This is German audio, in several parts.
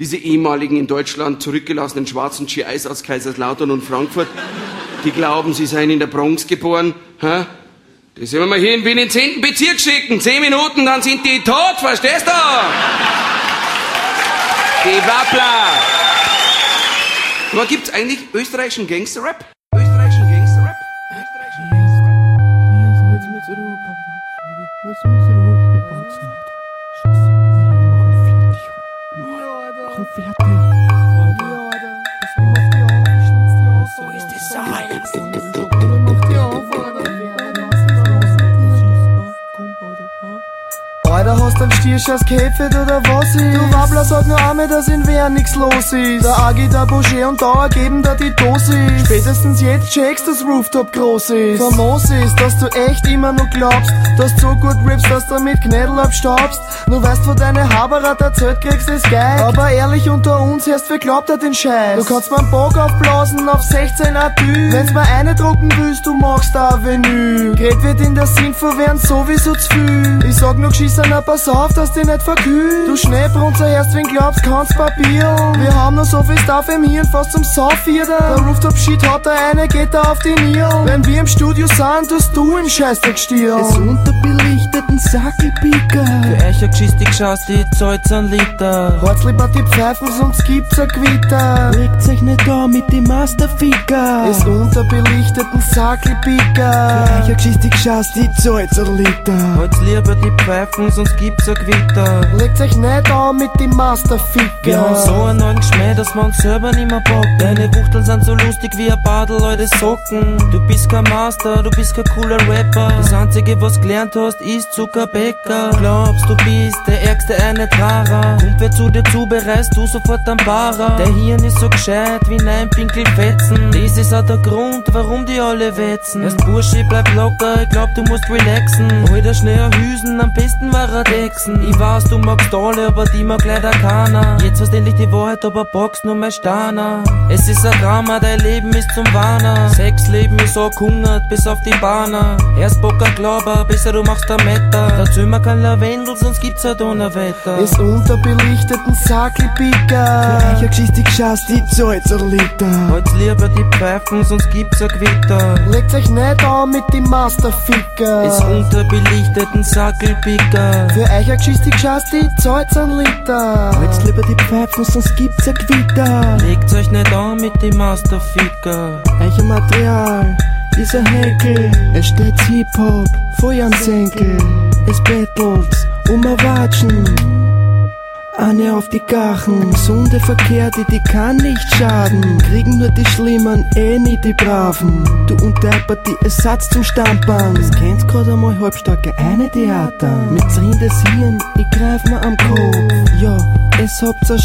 diese ehemaligen in Deutschland zurückgelassenen schwarzen GIs aus Kaiserslautern und Frankfurt, die glauben, sie seien in der Bronx geboren. Hä? Die sollen wir mal hier in Wien ins 10. Bezirk schicken. Zehn Minuten, dann sind die tot, verstehst du? Die Wappler. Aber gibt's eigentlich österreichischen Gangster-Rap? Österreichischen Gangster-Rap? Österreichischen Wo Alter, hast einen Stierscheiß gekämpft oder was ist? Du Wabbler, sag nur einmal, dass in Wien nix los ist. Der Agi, der Boucher und Dauer geben da die Dosis. Spätestens jetzt checkst, dass Rooftop groß ist. Famos ist, dass du echt immer noch glaubst, dass du so gut rippst, dass du mit Knädel abstaubst. Nur weißt, wo deine Haberat erzählt kriegst, ist geil. Aber ehrlich unter uns, erst wer glaubt er den Scheiß? Du kannst mir einen Bock aufblasen auf 16 Adü. Wenn's mal eine drucken willst, du magst der Avenue. Gerät wird in der Sinfo werden sowieso zu viel. Ich sag nur geschissen, pass auf, dass die nicht verkühlt. Du Schneebrunzer erst, wenn glaubst, kannst Papier. Wir haben noch so viel Stuff im Hirn, fast zum Saufieder. Der Rooftop-Shit hat der eine, geht da auf die Nieren. Wenn wir im Studio sind, tust du im Scheißdreck stieren. Des unterbelichteten Sackelpicker. Für euch ein Geschichte schaust, die zahlt einen Liter. Herzlieb die Pfeifen, sonst gibt's ein Gewitter. Legt euch nicht da mit dem Masterficker. Des unterbelichteten Sackelpicker. Für euch ein Geschichte schaust, die zahlt einen Liter. Halt's lieber die Pfeifen, sonst gibt's ein Gewitter. Legt euch nicht an mit dem Masterficker. Wir haben so einen neuen Geschmäh, dass uns selber nicht mehr bocken. Deine Wuchteln sind so lustig wie ein Badel, alte Socken. Du bist kein Master, du bist kein cooler Rapper. Das einzige, was gelernt hast, ist Zuckerbäcker. Glaubst, du bist der ärgste eine Trara. Kommt wer zu dir zu, bereist du sofort am Barer. Der Hirn ist so gescheit wie nein Pinkelfetzen. Das ist auch der Grund, warum die alle wetzen. Erst Bursche, bleib locker, ich glaub, du musst relaxen. Heute schnell Hüsen, am besten war er Dexen. Ich weiß, du magst alle, aber die mag leider keiner. Jetzt hast endlich die Wahrheit, aber boxt nur mein Steiner. Es ist ein Drama, dein Leben ist zum Warner. Sexleben ist so gehungert, bis auf die Bahner. Erst Bock ein Glauber, besser du machst ein Meter. Dazu immer kein Lavendel, sonst gibt's ein Donnerwetter. Des unterbelichteten euch eine Geschichte schaust, die zahlt ein Liter. Halt's lieber die Pfeifen, sonst gibt's ein Gewitter. Legt euch nicht an mit dem Masterficker. Des unterbelichteten Sackelpicker. Für euch eine Geschichte schaust, die zahlt ein Liter. Halt's lieber die Pfeifen, sonst gibt's ein Gewitter. Legt euch nicht an mit dem Masterficker. Euer Material ist ein Henkel. Es steht Hip-Hop, Feuer am Senkel. Es battles um ein Watschen. Eine auf die Gachen, gesunde Verkehrte, die kann nicht schaden. Kriegen nur die Schlimmen, eh nicht die Braven. Du unterpert die Ersatz zum Stammband. Das kennst grad einmal halbstarke eine Theater. Mit des Hirn, ich greif mir am Kopf. Ja, es habt's ein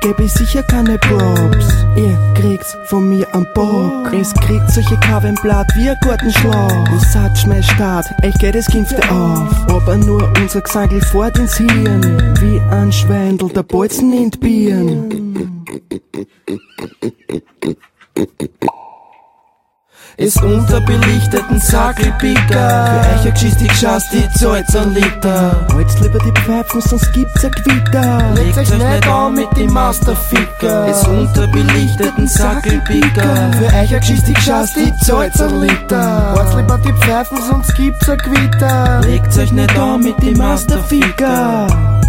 Schlagel gehabt. Euch geb ich sicher keine Props. Ihr kriegt's von mir am Bock. Es kriegt solche Kavenblatt wie ein Gartenschlauch. Ihr seid mein Start, euch geht es Gimpfte auf. Aber nur unser Gesangel fort ins Hirn. Wie ein Schweindel der Bolzen Es unterbelichteten Sackelpicker. Für euch eine Geschichte schaust, die zahlt ein Liter. Halt's lieber die Pfeifen, sonst gibt's ein Gewitter. Legt euch nicht an mit dem Masterficker. Es unterbelichteten Sackelpicker. Für euch eine Geschichte schaust, die zahlt ein Liter. Halt's lieber die Pfeifen, sonst gibt's ein Gewitter. Legt euch nicht an mit dem Masterficker.